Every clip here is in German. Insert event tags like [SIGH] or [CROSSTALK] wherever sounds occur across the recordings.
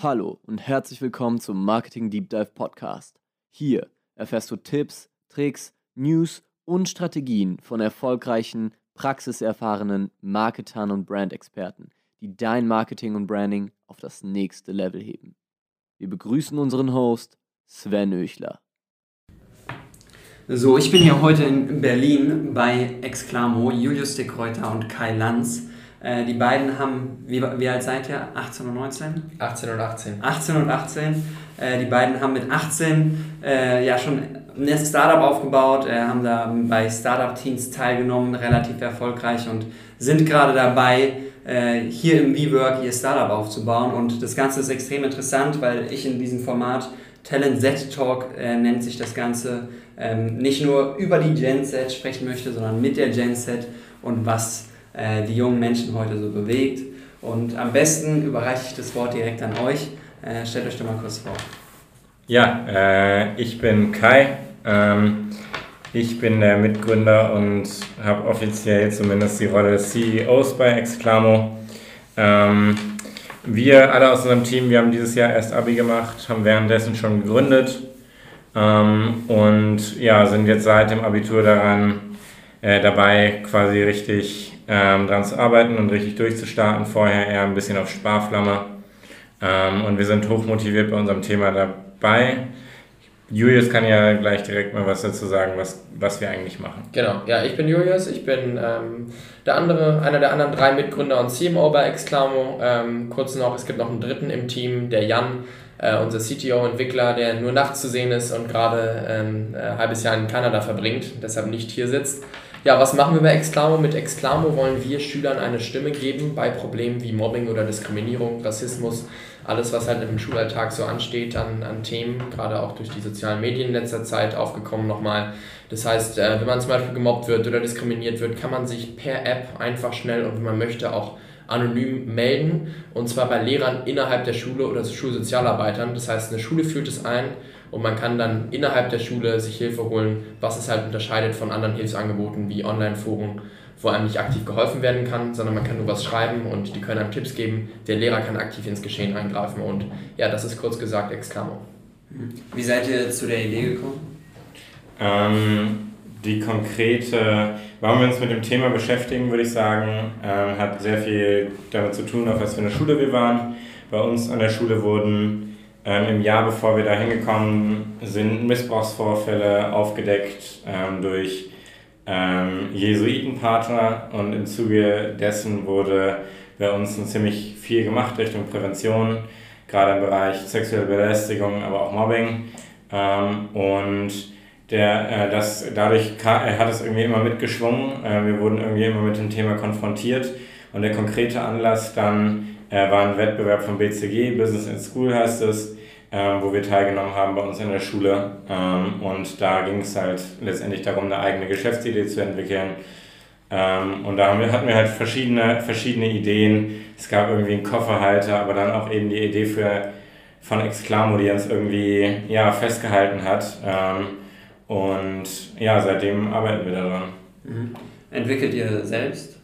Hallo und herzlich willkommen zum Marketing Deep Dive Podcast. Hier erfährst du Tipps, Tricks, News und Strategien von erfolgreichen, praxiserfahrenen Marketern und Brandexperten, die dein Marketing und Branding auf das nächste Level heben. Wir begrüßen unseren Host Sven Öchler. So, ich bin hier heute in Berlin bei Exclamo, Julius de Kräuter und Kai Lanz. Äh, die beiden haben, wie, wie alt seid ihr? 18 und 19? 18 und 18. 18 und 18. Äh, die beiden haben mit 18 äh, ja schon ein Startup aufgebaut, äh, haben da bei Startup-Teams teilgenommen, relativ erfolgreich und sind gerade dabei, äh, hier im WeWork ihr Startup aufzubauen. Und das Ganze ist extrem interessant, weil ich in diesem Format Talent Z Talk äh, nennt sich das Ganze, ähm, nicht nur über die Gen Z sprechen möchte, sondern mit der Gen Z und was äh, die jungen Menschen heute so bewegt. Und am besten überreiche ich das Wort direkt an euch. Äh, stellt euch doch mal kurz vor. Ja, äh, ich bin Kai. Ähm, ich bin der Mitgründer und habe offiziell zumindest die Rolle des CEOs bei Exclamo. Ähm, wir alle aus unserem Team, wir haben dieses Jahr erst Abi gemacht, haben währenddessen schon gegründet ähm, und ja, sind jetzt seit dem Abitur daran äh, dabei, quasi richtig ähm, daran zu arbeiten und richtig durchzustarten. Vorher eher ein bisschen auf Sparflamme. Ähm, und wir sind hochmotiviert bei unserem Thema dabei. Julius kann ja gleich direkt mal was dazu sagen, was, was wir eigentlich machen. Genau, ja, ich bin Julius, ich bin ähm, der andere, einer der anderen drei Mitgründer und CMO bei Exclamo. Ähm, kurz noch, es gibt noch einen dritten im Team, der Jan, äh, unser CTO-Entwickler, der nur nachts zu sehen ist und gerade ähm, ein halbes Jahr in Kanada verbringt, deshalb nicht hier sitzt. Ja, was machen wir bei Exclamo? Mit Exclamo wollen wir Schülern eine Stimme geben bei Problemen wie Mobbing oder Diskriminierung, Rassismus, alles, was halt im Schulalltag so ansteht an, an Themen, gerade auch durch die sozialen Medien in letzter Zeit aufgekommen nochmal. Das heißt, äh, wenn man zum Beispiel gemobbt wird oder diskriminiert wird, kann man sich per App einfach schnell und wenn man möchte auch anonym melden und zwar bei Lehrern innerhalb der Schule oder Schulsozialarbeitern. Das heißt, eine Schule führt es ein und man kann dann innerhalb der Schule sich Hilfe holen, was es halt unterscheidet von anderen Hilfsangeboten wie Online-Foren, wo einem nicht aktiv geholfen werden kann, sondern man kann nur was schreiben und die können einem Tipps geben. Der Lehrer kann aktiv ins Geschehen eingreifen und ja, das ist kurz gesagt Exclamo. Wie seid ihr zu der Idee gekommen? Ähm, die konkrete, warum wir uns mit dem Thema beschäftigen, würde ich sagen, ähm, hat sehr viel damit zu tun, auf was für eine Schule wir waren. Bei uns an der Schule wurden ähm, im Jahr, bevor wir da hingekommen sind, Missbrauchsvorfälle aufgedeckt ähm, durch ähm, Jesuitenpater und im Zuge dessen wurde bei uns ziemlich viel gemacht Richtung Prävention, gerade im Bereich sexuelle Belästigung, aber auch Mobbing. Ähm, und der, äh, das, dadurch er hat es irgendwie immer mitgeschwungen. Äh, wir wurden irgendwie immer mit dem Thema konfrontiert. Und der konkrete Anlass dann äh, war ein Wettbewerb vom BCG, Business in School heißt es, ähm, wo wir teilgenommen haben bei uns in der Schule. Ähm, und da ging es halt letztendlich darum, eine eigene Geschäftsidee zu entwickeln. Ähm, und da haben wir, hatten wir halt verschiedene, verschiedene Ideen. Es gab irgendwie einen Kofferhalter, aber dann auch eben die Idee für, von Exclamo, die uns irgendwie ja, festgehalten hat. Ähm, und ja, seitdem arbeiten wir daran. Mhm. Entwickelt ihr selbst?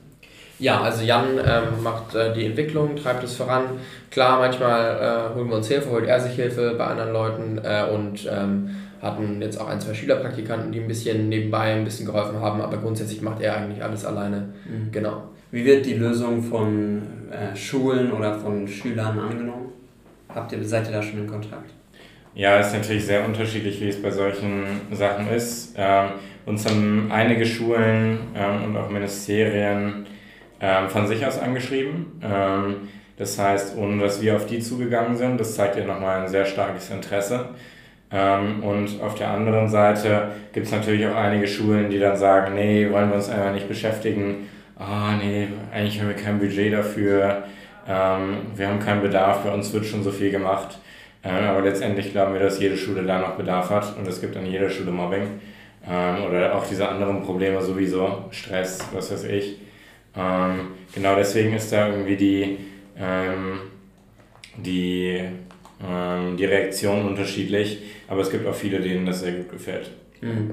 Ja, also Jan ähm, macht äh, die Entwicklung, treibt es voran. Klar, manchmal äh, holen wir uns Hilfe, holt er sich Hilfe bei anderen Leuten äh, und ähm, hatten jetzt auch ein, zwei Schülerpraktikanten, die ein bisschen nebenbei ein bisschen geholfen haben, aber grundsätzlich macht er eigentlich alles alleine. Mhm. Genau. Wie wird die Lösung von äh, Schulen oder von Schülern angenommen? Habt ihr, seid ihr da schon in Kontakt? Ja, es ist natürlich sehr unterschiedlich, wie es bei solchen Sachen ist. Ähm, uns haben einige Schulen ähm, und auch Ministerien ähm, von sich aus angeschrieben. Ähm, das heißt, ohne dass wir auf die zugegangen sind, das zeigt ja nochmal ein sehr starkes Interesse. Ähm, und auf der anderen Seite gibt es natürlich auch einige Schulen, die dann sagen, nee, wollen wir uns einfach nicht beschäftigen. Ah, oh, nee, eigentlich haben wir kein Budget dafür. Ähm, wir haben keinen Bedarf, bei uns wird schon so viel gemacht. Ähm, aber letztendlich glauben wir, dass jede Schule da noch Bedarf hat und es gibt an jeder Schule Mobbing ähm, oder auch diese anderen Probleme sowieso, Stress, was weiß ich. Ähm, genau deswegen ist da irgendwie die, die, die Reaktion unterschiedlich, aber es gibt auch viele, denen das sehr gut gefällt. Mhm.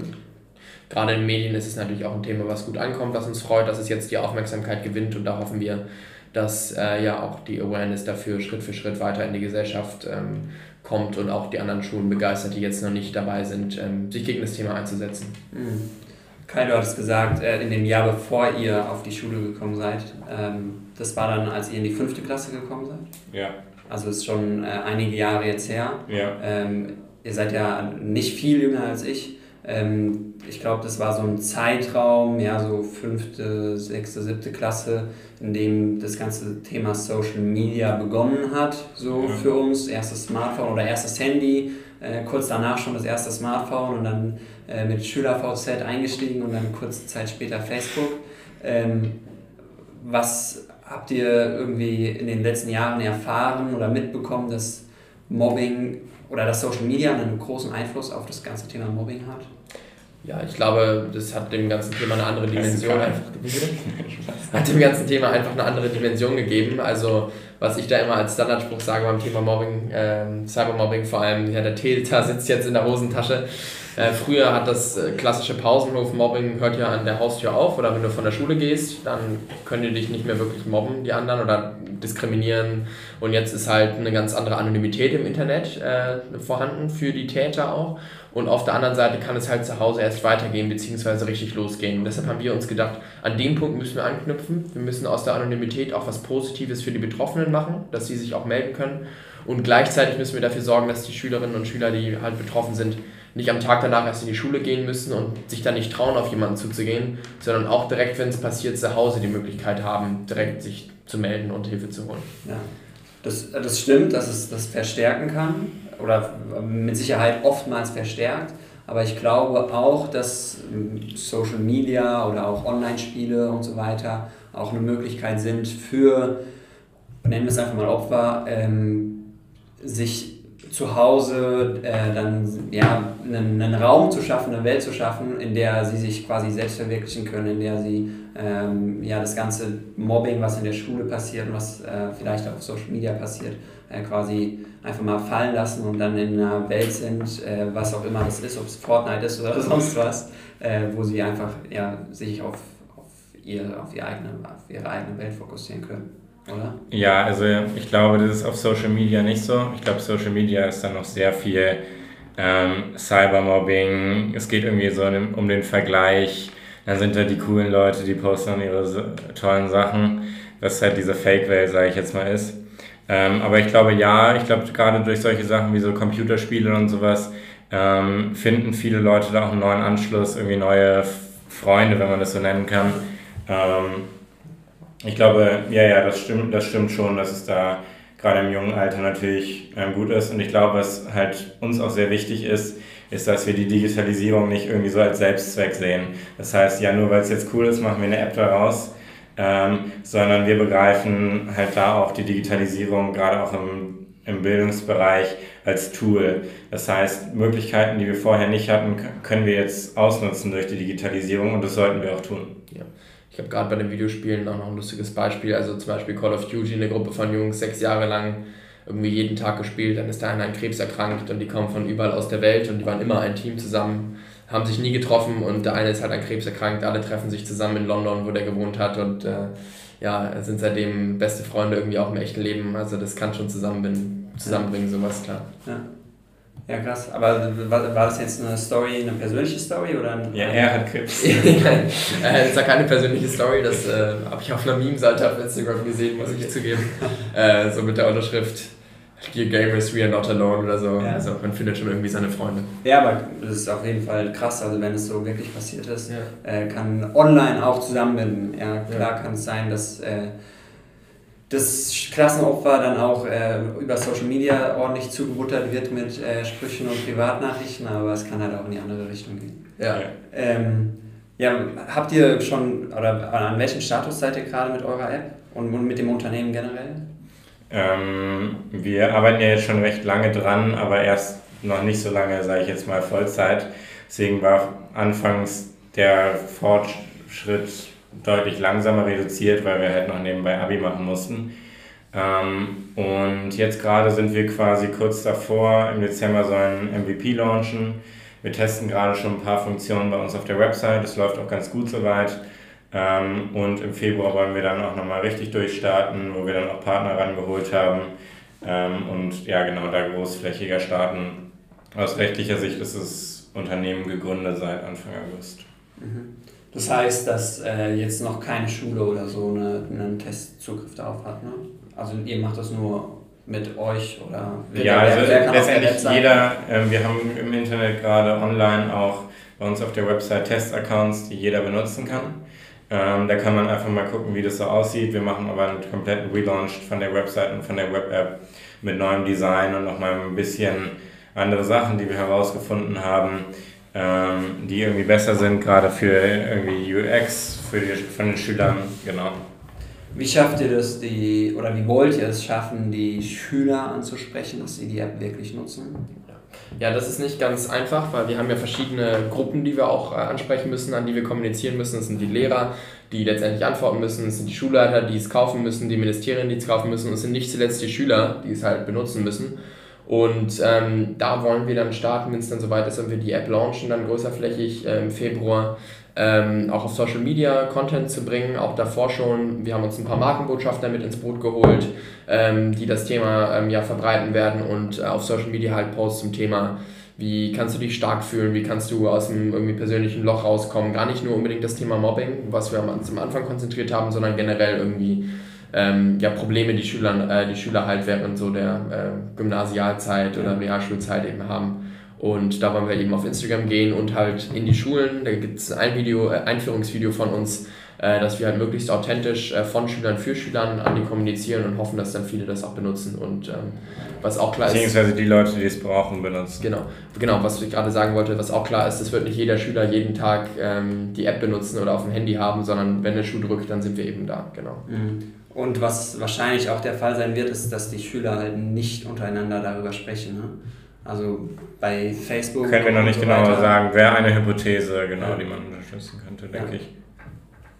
Gerade in Medien ist es natürlich auch ein Thema, was gut ankommt, was uns freut, dass es jetzt die Aufmerksamkeit gewinnt und da hoffen wir, dass äh, ja auch die Awareness dafür Schritt für Schritt weiter in die Gesellschaft ähm, kommt und auch die anderen Schulen begeistert, die jetzt noch nicht dabei sind, ähm, sich gegen das Thema einzusetzen. Mhm. Kai, du hattest gesagt, äh, in dem Jahr bevor ihr auf die Schule gekommen seid, ähm, das war dann, als ihr in die fünfte Klasse gekommen seid? Ja. Also ist schon äh, einige Jahre jetzt her. Ja. Ähm, ihr seid ja nicht viel jünger als ich. Ähm, ich glaube, das war so ein Zeitraum, ja, so fünfte, sechste, siebte Klasse, in dem das ganze Thema Social Media begonnen hat, so ja. für uns. Erstes Smartphone oder erstes Handy, äh, kurz danach schon das erste Smartphone und dann äh, mit SchülerVZ eingestiegen und dann kurze Zeit später Facebook. Ähm, was habt ihr irgendwie in den letzten Jahren erfahren oder mitbekommen, dass Mobbing oder dass Social Media einen großen Einfluss auf das ganze Thema Mobbing hat? Ja, ich glaube, das hat dem ganzen Thema eine andere Dimension einfach [LAUGHS] hat dem ganzen Thema einfach eine andere Dimension gegeben. Also was ich da immer als Standardspruch sage beim Thema Mobbing, ähm, Cybermobbing vor allem, ja, der Telter sitzt jetzt in der Hosentasche. Äh, früher hat das äh, klassische Pausenhof-Mobbing hört ja an der Haustür auf oder wenn du von der Schule gehst, dann können die dich nicht mehr wirklich mobben, die anderen, oder diskriminieren. Und jetzt ist halt eine ganz andere Anonymität im Internet äh, vorhanden für die Täter auch. Und auf der anderen Seite kann es halt zu Hause erst weitergehen, beziehungsweise richtig losgehen. Und deshalb haben wir uns gedacht, an dem Punkt müssen wir anknüpfen. Wir müssen aus der Anonymität auch was Positives für die Betroffenen machen, dass sie sich auch melden können. Und gleichzeitig müssen wir dafür sorgen, dass die Schülerinnen und Schüler, die halt betroffen sind, nicht am Tag danach erst in die Schule gehen müssen und sich dann nicht trauen, auf jemanden zuzugehen, sondern auch direkt, wenn es passiert, zu Hause die Möglichkeit haben, direkt sich zu melden und Hilfe zu holen. Ja, das, das stimmt, dass es das verstärken kann oder mit Sicherheit oftmals verstärkt. Aber ich glaube auch, dass Social Media oder auch Online-Spiele und so weiter auch eine Möglichkeit sind für, nennen wir es einfach mal Opfer, ähm, sich zu Hause äh, dann ja, einen, einen, Raum zu schaffen, eine Welt zu schaffen, in der sie sich quasi selbst verwirklichen können, in der sie ähm, ja, das ganze Mobbing, was in der Schule passiert und was äh, vielleicht auf Social Media passiert, äh, quasi einfach mal fallen lassen und dann in einer Welt sind, äh, was auch immer das ist, ob es Fortnite ist oder [LAUGHS] sonst was, äh, wo sie einfach ja, sich auf, auf, ihr, auf, ihre eigene, auf ihre eigene Welt fokussieren können oder? Ja, also ich glaube, das ist auf Social Media nicht so. Ich glaube, Social Media ist dann noch sehr viel ähm, Cybermobbing. Es geht irgendwie so um den Vergleich. Dann sind da die coolen Leute, die posten ihre tollen Sachen. Was halt diese Fake-Welt, sage ich jetzt mal, ist. Ähm, aber ich glaube, ja, ich glaube, gerade durch solche Sachen wie so Computerspiele und sowas ähm, finden viele Leute da auch einen neuen Anschluss, irgendwie neue Freunde, wenn man das so nennen kann. Ähm, ich glaube, ja, ja, das stimmt, das stimmt schon, dass es da gerade im jungen Alter natürlich ähm, gut ist. Und ich glaube, was halt uns auch sehr wichtig ist, ist, dass wir die Digitalisierung nicht irgendwie so als Selbstzweck sehen. Das heißt, ja, nur weil es jetzt cool ist, machen wir eine App daraus, ähm, sondern wir begreifen halt da auch die Digitalisierung gerade auch im, im Bildungsbereich als Tool. Das heißt, Möglichkeiten, die wir vorher nicht hatten, können wir jetzt ausnutzen durch die Digitalisierung und das sollten wir auch tun. Ja. Habe gerade bei den Videospielen auch noch ein lustiges Beispiel. Also zum Beispiel Call of Duty, eine Gruppe von Jungs, sechs Jahre lang irgendwie jeden Tag gespielt. Dann ist da einer an Krebs erkrankt und die kommen von überall aus der Welt und die waren immer ein Team zusammen, haben sich nie getroffen und der eine ist halt an Krebs erkrankt. Alle treffen sich zusammen in London, wo der gewohnt hat und äh, ja, sind seitdem beste Freunde irgendwie auch im echten Leben. Also das kann schon zusammenbringen, zusammenbringen, sowas, klar. Ja. Ja, krass. Aber war, war das jetzt eine Story, eine persönliche Story? Oder ein, ja, er hat Krebs. äh, das war keine persönliche Story, das äh, habe ich auf einer Meme-Seite auf Instagram gesehen, muss ich zugeben. Äh, so mit der Unterschrift Dear Gamers, we are not alone oder so. Ja. Also man findet schon irgendwie seine Freunde. Ja, aber das ist auf jeden Fall krass, also wenn es so wirklich passiert ist, ja. Äh, kann online auch zusammenbinden. Ja, klar ja. kann es sein, dass äh, das Klassenopfer dann auch äh, über Social Media ordentlich zugebuttert wird mit äh, Sprüchen und Privatnachrichten, aber es kann halt auch in die andere Richtung gehen. Ja. Ähm, ja, habt ihr schon, oder an welchem Status seid ihr gerade mit eurer App und, und mit dem Unternehmen generell? Ähm, wir arbeiten ja jetzt schon recht lange dran, aber erst noch nicht so lange, sage ich jetzt mal, Vollzeit. Deswegen war anfangs der Fortschritt deutlich langsamer reduziert, weil wir halt noch nebenbei Abi machen mussten. Ähm, und jetzt gerade sind wir quasi kurz davor, im Dezember so ein MVP launchen. Wir testen gerade schon ein paar Funktionen bei uns auf der Website. Es läuft auch ganz gut soweit. Ähm, und im Februar wollen wir dann auch nochmal richtig durchstarten, wo wir dann auch Partner rangeholt haben ähm, und ja, genau, da großflächiger starten. Aus rechtlicher Sicht ist das Unternehmen gegründet seit Anfang August. Mhm. Das heißt, dass äh, jetzt noch keine Schule oder so eine, einen Testzugriff darauf hat, ne? Also ihr macht das nur mit euch oder ja, also letztendlich jeder, äh, wir haben im Internet gerade online auch bei uns auf der Website Testaccounts, die jeder benutzen kann. Ähm, da kann man einfach mal gucken, wie das so aussieht. Wir machen aber einen kompletten Relaunch von der Website und von der Web-App mit neuem Design und nochmal ein bisschen andere Sachen, die wir herausgefunden haben, ähm, die irgendwie besser sind, gerade für irgendwie UX, für die, von den Schülern, genau. Wie schafft ihr das, die, oder wie wollt ihr es schaffen, die Schüler anzusprechen, dass sie die App wirklich nutzen? Ja, das ist nicht ganz einfach, weil wir haben ja verschiedene Gruppen, die wir auch äh, ansprechen müssen, an die wir kommunizieren müssen. Das sind die Lehrer, die letztendlich antworten müssen, es sind die Schulleiter, die es kaufen müssen, die Ministerien, die es kaufen müssen und es sind nicht zuletzt die Schüler, die es halt benutzen müssen. Und ähm, da wollen wir dann starten, wenn es dann soweit ist, wenn wir die App launchen, dann größerflächig äh, im Februar ähm, auch auf Social Media Content zu bringen, auch davor schon. Wir haben uns ein paar Markenbotschafter mit ins Boot geholt, ähm, die das Thema ähm, ja verbreiten werden und äh, auf Social Media halt Posts zum Thema, wie kannst du dich stark fühlen, wie kannst du aus einem irgendwie persönlichen Loch rauskommen. Gar nicht nur unbedingt das Thema Mobbing, was wir am Anfang konzentriert haben, sondern generell irgendwie ähm, ja, Probleme, die Schüler, äh, die Schüler halt während so der äh, Gymnasialzeit oder Realschulzeit eben haben. Und da wollen wir eben auf Instagram gehen und halt in die Schulen. Da gibt es ein Video, äh, Einführungsvideo von uns, dass wir halt möglichst authentisch äh, von Schülern für Schülern an die kommunizieren und hoffen, dass dann viele das auch benutzen. Und ähm, was auch klar ist. Beziehungsweise die Leute, die es brauchen, benutzen. Genau, genau, was ich gerade sagen wollte, was auch klar ist, es wird nicht jeder Schüler jeden Tag ähm, die App benutzen oder auf dem Handy haben, sondern wenn der Schuh drückt, dann sind wir eben da, genau. Mhm. Und was wahrscheinlich auch der Fall sein wird, ist, dass die Schüler halt nicht untereinander darüber sprechen. Ne? Also bei Facebook. Können wir noch nicht so genauer sagen, wäre eine Hypothese, genau, ja. die man unterstützen könnte, denke ja. ich.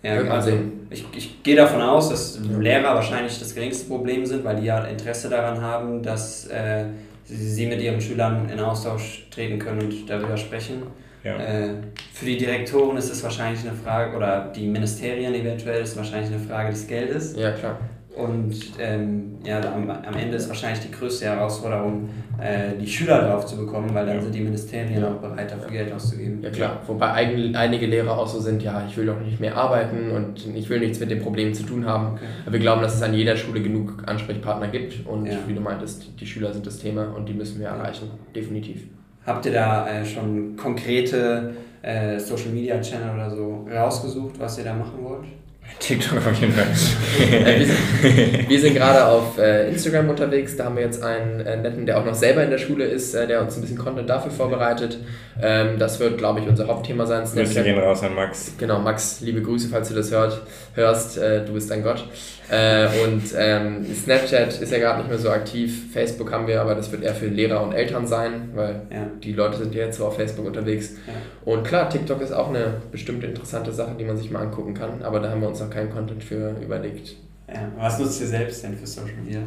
Ja, also ich, ich gehe davon aus, dass Lehrer wahrscheinlich das geringste Problem sind, weil die ja Interesse daran haben, dass äh, sie mit ihren Schülern in Austausch treten können und darüber sprechen. Ja. Äh, für die Direktoren ist es wahrscheinlich eine Frage, oder die Ministerien eventuell ist es wahrscheinlich eine Frage des Geldes. Ja, klar. Und ähm, ja, am, am Ende ist wahrscheinlich die größte Herausforderung, äh, die Schüler drauf zu bekommen, weil dann ja. sind die Ministerien ja. auch bereit, dafür Geld auszugeben. Ja klar, wobei ein, einige Lehrer auch so sind, ja, ich will doch nicht mehr arbeiten und ich will nichts mit dem Problem zu tun haben. Okay. Aber wir glauben, dass es an jeder Schule genug Ansprechpartner gibt und ja. wie du meintest, die Schüler sind das Thema und die müssen wir erreichen, definitiv. Habt ihr da äh, schon konkrete äh, Social Media Channel oder so rausgesucht, was ihr da machen wollt? TikTok auf jeden Fall. Äh, wir, sind, wir sind gerade auf äh, Instagram unterwegs. Da haben wir jetzt einen äh, netten, der auch noch selber in der Schule ist, äh, der uns ein bisschen Content dafür vorbereitet. Ähm, das wird, glaube ich, unser Hauptthema sein. Grüße gehen raus an Max. Genau, Max, liebe Grüße, falls du das hört, hörst. Äh, du bist ein Gott. Äh, und ähm, Snapchat ist ja gerade nicht mehr so aktiv. Facebook haben wir, aber das wird eher für Lehrer und Eltern sein, weil ja. die Leute sind ja jetzt so auf Facebook unterwegs. Ja. Und klar, TikTok ist auch eine bestimmt interessante Sache, die man sich mal angucken kann, aber da haben wir uns noch keinen Content für überlegt. Ja. Was nutzt ihr selbst denn für Social Media?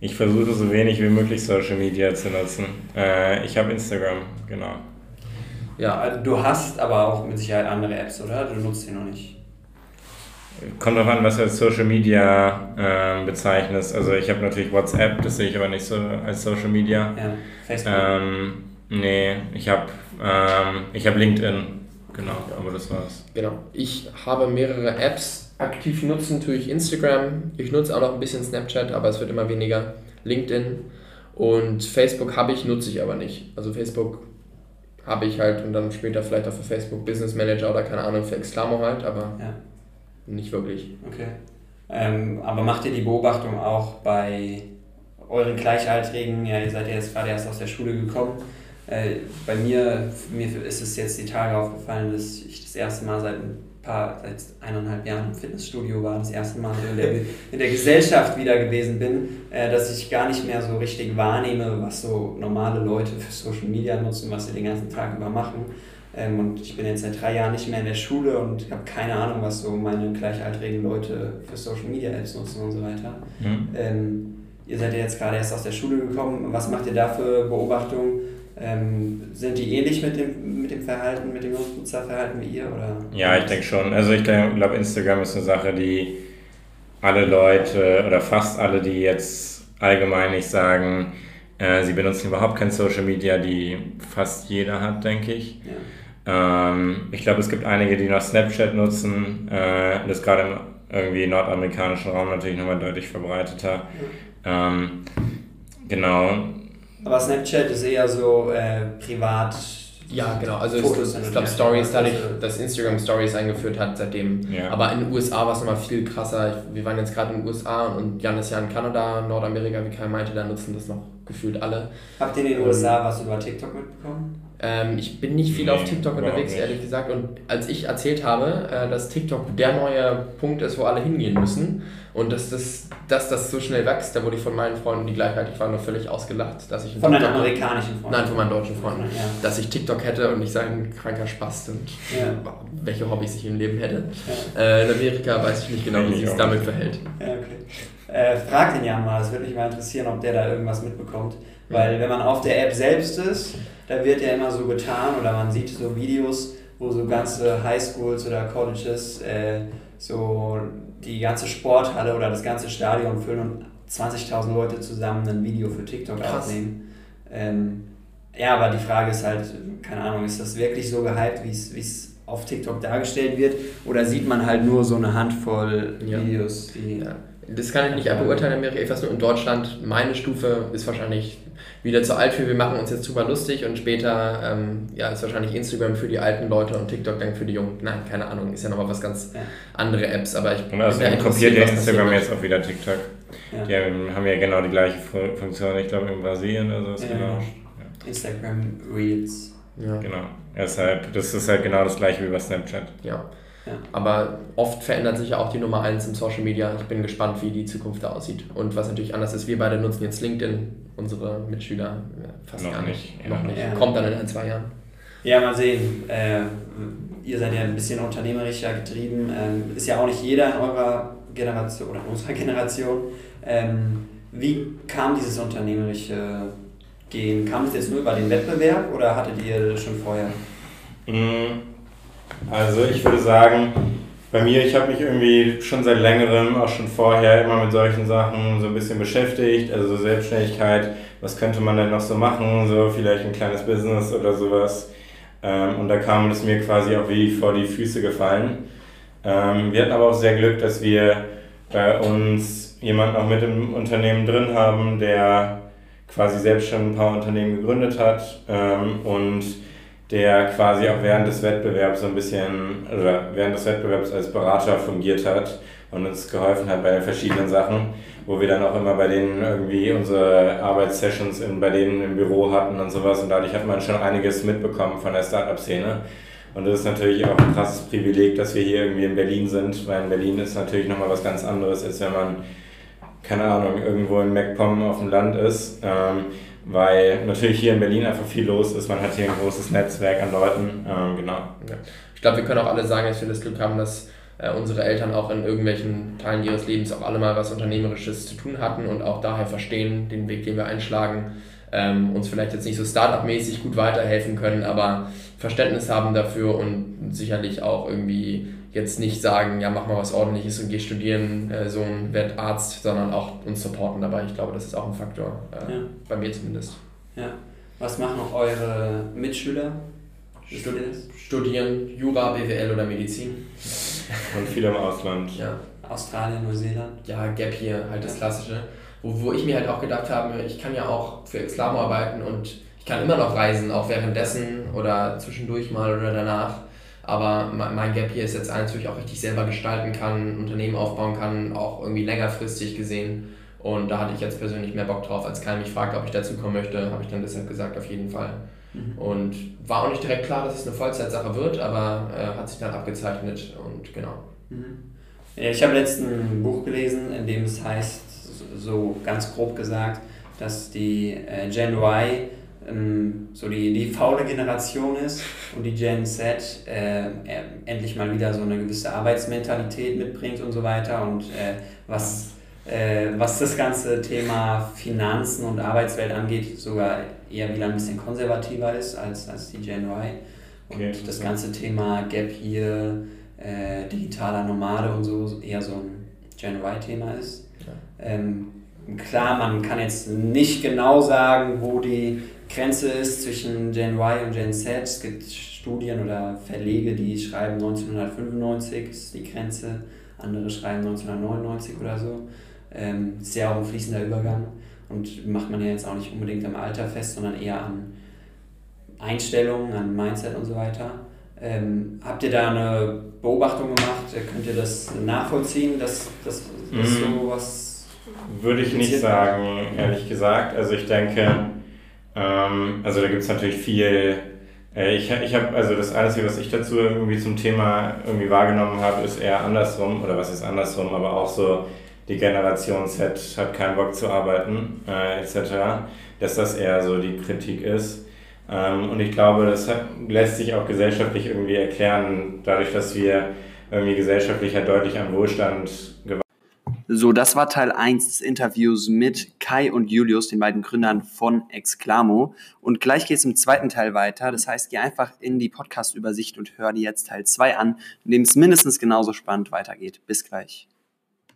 Ich versuche so wenig wie möglich Social Media zu nutzen. Äh, ich habe Instagram, genau. Ja, also du hast aber auch mit Sicherheit andere Apps, oder? Du nutzt die noch nicht. Kommt drauf an, was du als Social Media äh, bezeichnest. Also ich habe natürlich WhatsApp, das sehe ich aber nicht so als Social Media. Ja, Facebook. Ähm, nee, ich habe ähm, hab LinkedIn, genau, aber das war's. Genau. Ich habe mehrere Apps. Aktiv nutzen tue ich Instagram. Ich nutze auch noch ein bisschen Snapchat, aber es wird immer weniger. LinkedIn und Facebook habe ich, nutze ich aber nicht. Also Facebook habe ich halt und dann später vielleicht auch für Facebook Business Manager oder keine Ahnung für Exclamo halt, aber ja. Nicht wirklich. Okay. Ähm, aber macht ihr die Beobachtung auch bei euren Gleichaltrigen? Ja, ihr seid ja jetzt gerade erst aus der Schule gekommen. Äh, bei mir, mir ist es jetzt die Tage aufgefallen, dass ich das erste Mal seit paar, seit eineinhalb Jahren im Fitnessstudio war, das erste Mal in der, in der Gesellschaft wieder gewesen bin, äh, dass ich gar nicht mehr so richtig wahrnehme, was so normale Leute für Social Media nutzen, was sie den ganzen Tag über machen. Ähm, und ich bin jetzt seit drei Jahren nicht mehr in der Schule und habe keine Ahnung, was so meine gleichaltrigen Leute für Social Media Apps nutzen und so weiter. Mhm. Ähm, ihr seid ja jetzt gerade erst aus der Schule gekommen. Was macht ihr da für Beobachtungen? Ähm, sind die ähnlich mit dem, mit dem Verhalten, mit dem Nutzerverhalten wie ihr? Oder? Ja, ich denke schon. Also ich glaube, Instagram ist eine Sache, die alle Leute oder fast alle, die jetzt allgemein nicht sagen, äh, sie benutzen überhaupt kein Social Media, die fast jeder hat, denke ich. Ja. Ähm, ich glaube, es gibt einige, die noch Snapchat nutzen. Äh, das gerade im irgendwie nordamerikanischen Raum natürlich nochmal deutlich verbreiteter. Ja. Ähm, genau. Aber Snapchat ist eher so äh, privat. Ja, genau. Also Fotos ich, ich glaube Stories, dadurch, dass Instagram Stories eingeführt hat seitdem. Ja. Aber in den USA war es nochmal viel krasser. Wir waren jetzt gerade in den USA und Jan ist ja in Kanada, Nordamerika, wie Kai meinte, da nutzen das noch gefühlt alle. Habt ihr in den USA was über TikTok mitbekommen? Ähm, ich bin nicht viel nee, auf TikTok unterwegs, nicht. ehrlich gesagt. Und als ich erzählt habe, äh, dass TikTok der neue Punkt ist, wo alle hingehen müssen und dass das, dass das so schnell wächst, da wurde ich von meinen Freunden, die gleichzeitig waren, nur völlig ausgelacht. Dass ich von deinen amerikanischen Freunden? Nein, von meinen deutschen Freunden. Ja. Dass ich TikTok hätte und ich sei ein kranker Spast und ja. welche Hobbys ich im Leben hätte. Ja. Äh, in Amerika weiß ich nicht genau, wie sich es damit verhält. Ja, okay. Äh, frag den Jan mal, es würde mich mal interessieren, ob der da irgendwas mitbekommt. Weil wenn man auf der App selbst ist, da wird ja immer so getan oder man sieht so Videos, wo so ganze Highschools oder Colleges äh, so die ganze Sporthalle oder das ganze Stadion füllen und 20.000 Leute zusammen ein Video für TikTok Krass. aufnehmen. Ähm, ja, aber die Frage ist halt, keine Ahnung, ist das wirklich so gehypt, wie es auf TikTok dargestellt wird? Oder sieht man halt nur so eine Handvoll Videos, die. Ja. Das kann ich nicht beurteilen, ich weiß nur in Deutschland, meine Stufe ist wahrscheinlich wieder zu alt für, wir machen uns jetzt super lustig und später ähm, ja, ist wahrscheinlich Instagram für die alten Leute und TikTok dann für die Jungen. Nein, keine Ahnung, ist ja nochmal was ganz ja. andere Apps, aber ich und also kopiert ja Instagram jetzt auch wieder TikTok. Ja. Die haben ja genau die gleiche Funktion, ich glaube in Brasilien oder so. Ja. Genau. Instagram Reels. Ja. Genau. Deshalb, das ist halt genau das gleiche wie bei Snapchat. Ja. Ja. Aber oft verändert sich ja auch die Nummer 1 im Social Media. Ich bin gespannt, wie die Zukunft da aussieht. Und was natürlich anders ist, wir beide nutzen jetzt LinkedIn, unsere Mitschüler fast noch gar nicht. nicht. Noch nicht. Ja. Kommt dann in ein, zwei Jahren. Ja, mal sehen. Äh, ihr seid ja ein bisschen unternehmerischer getrieben. Ähm, ist ja auch nicht jeder in eurer Generation oder in unserer [LAUGHS] Generation. Ähm, wie kam dieses unternehmerische Gehen? Kam es jetzt nur über den Wettbewerb oder hattet ihr das schon vorher? Mhm. Also ich würde sagen, bei mir, ich habe mich irgendwie schon seit längerem, auch schon vorher, immer mit solchen Sachen so ein bisschen beschäftigt. Also Selbstständigkeit, was könnte man denn noch so machen? So vielleicht ein kleines Business oder sowas. Ähm, und da kam es mir quasi auch wie vor die Füße gefallen. Ähm, wir hatten aber auch sehr Glück, dass wir bei uns jemanden auch mit im Unternehmen drin haben, der quasi selbst schon ein paar Unternehmen gegründet hat ähm, und der quasi auch während des Wettbewerbs so ein bisschen, oder während des Wettbewerbs als Berater fungiert hat und uns geholfen hat bei verschiedenen Sachen, wo wir dann auch immer bei denen irgendwie unsere Arbeitssessions in, bei denen im Büro hatten und sowas und dadurch hat man schon einiges mitbekommen von der Startup-Szene. Und das ist natürlich auch ein krasses Privileg, dass wir hier irgendwie in Berlin sind, weil in Berlin ist natürlich nochmal was ganz anderes, als wenn man, keine Ahnung, irgendwo in MacPom auf dem Land ist. Ähm, weil natürlich hier in Berlin einfach viel los ist. Man hat hier ein großes Netzwerk an Leuten. Ähm, genau. Ja. Ich glaube, wir können auch alle sagen, dass wir das Glück haben, dass äh, unsere Eltern auch in irgendwelchen Teilen ihres Lebens auch alle mal was Unternehmerisches zu tun hatten und auch daher verstehen, den Weg, den wir einschlagen, ähm, uns vielleicht jetzt nicht so Startup-mäßig gut weiterhelfen können, aber Verständnis haben dafür und sicherlich auch irgendwie jetzt nicht sagen, ja, mach mal was ordentliches und geh studieren, äh, so ein werd Arzt, sondern auch uns supporten dabei. Ich glaube, das ist auch ein Faktor, äh, ja. bei mir zumindest. Ja. Was machen eure Mitschüler? Studieren, studieren Jura, BWL oder Medizin. Und viele im Ausland. Ja. Australien, Neuseeland. Ja, Gap hier, halt das Klassische. Wo, wo ich mir halt auch gedacht habe, ich kann ja auch für Exlamo arbeiten und ich kann immer noch reisen, auch währenddessen oder zwischendurch mal oder danach. Aber mein Gap hier ist jetzt eins, wo ich auch richtig selber gestalten kann, Unternehmen aufbauen kann, auch irgendwie längerfristig gesehen. Und da hatte ich jetzt persönlich mehr Bock drauf, als Kai mich fragt, ob ich dazu kommen möchte, habe ich dann deshalb gesagt, auf jeden Fall. Mhm. Und war auch nicht direkt klar, dass es eine Vollzeitsache wird, aber äh, hat sich dann abgezeichnet und genau. Mhm. Ich habe letztens ein Buch gelesen, in dem es heißt, so ganz grob gesagt, dass die äh, Gen Y ähm, so die, die faule Generation ist und die Gen Z äh, endlich mal wieder so eine gewisse Arbeitsmentalität mitbringt und so weiter. Und äh, was, äh, was das ganze Thema Finanzen und Arbeitswelt angeht, sogar eher wieder ein bisschen konservativer ist als, als die Gen Y. Und okay, das ganze Thema Gap hier, äh, digitaler Nomade und so eher so ein Gen Y-Thema ist. Ja. Ähm, klar, man kann jetzt nicht genau sagen, wo die Grenze ist zwischen Gen Y und Gen Z. Es gibt Studien oder Verlege, die schreiben 1995 ist die Grenze, andere schreiben 1999 oder so. Ähm, ja auch ein fließender Übergang und macht man ja jetzt auch nicht unbedingt am Alter fest, sondern eher an Einstellungen, an Mindset und so weiter. Ähm, habt ihr da eine Beobachtung gemacht? Könnt ihr das nachvollziehen, dass das mhm. so was. Würde ich nicht sagen, ehrlich gesagt. Also ich denke, ähm, also da gibt es natürlich viel. Äh, ich ich habe, also das Einzige, was ich dazu irgendwie zum Thema irgendwie wahrgenommen habe, ist eher andersrum, oder was ist andersrum, aber auch so, die Generation Z hat keinen Bock zu arbeiten, äh, etc., dass das eher so die Kritik ist. Ähm, und ich glaube, das lässt sich auch gesellschaftlich irgendwie erklären, dadurch, dass wir irgendwie gesellschaftlich halt deutlich an Wohlstand gewonnen so, das war Teil 1 des Interviews mit Kai und Julius, den beiden Gründern von Exclamo. Und gleich geht es im zweiten Teil weiter. Das heißt, geh einfach in die Podcast-Übersicht und hör dir jetzt Teil 2 an, in dem es mindestens genauso spannend weitergeht. Bis gleich.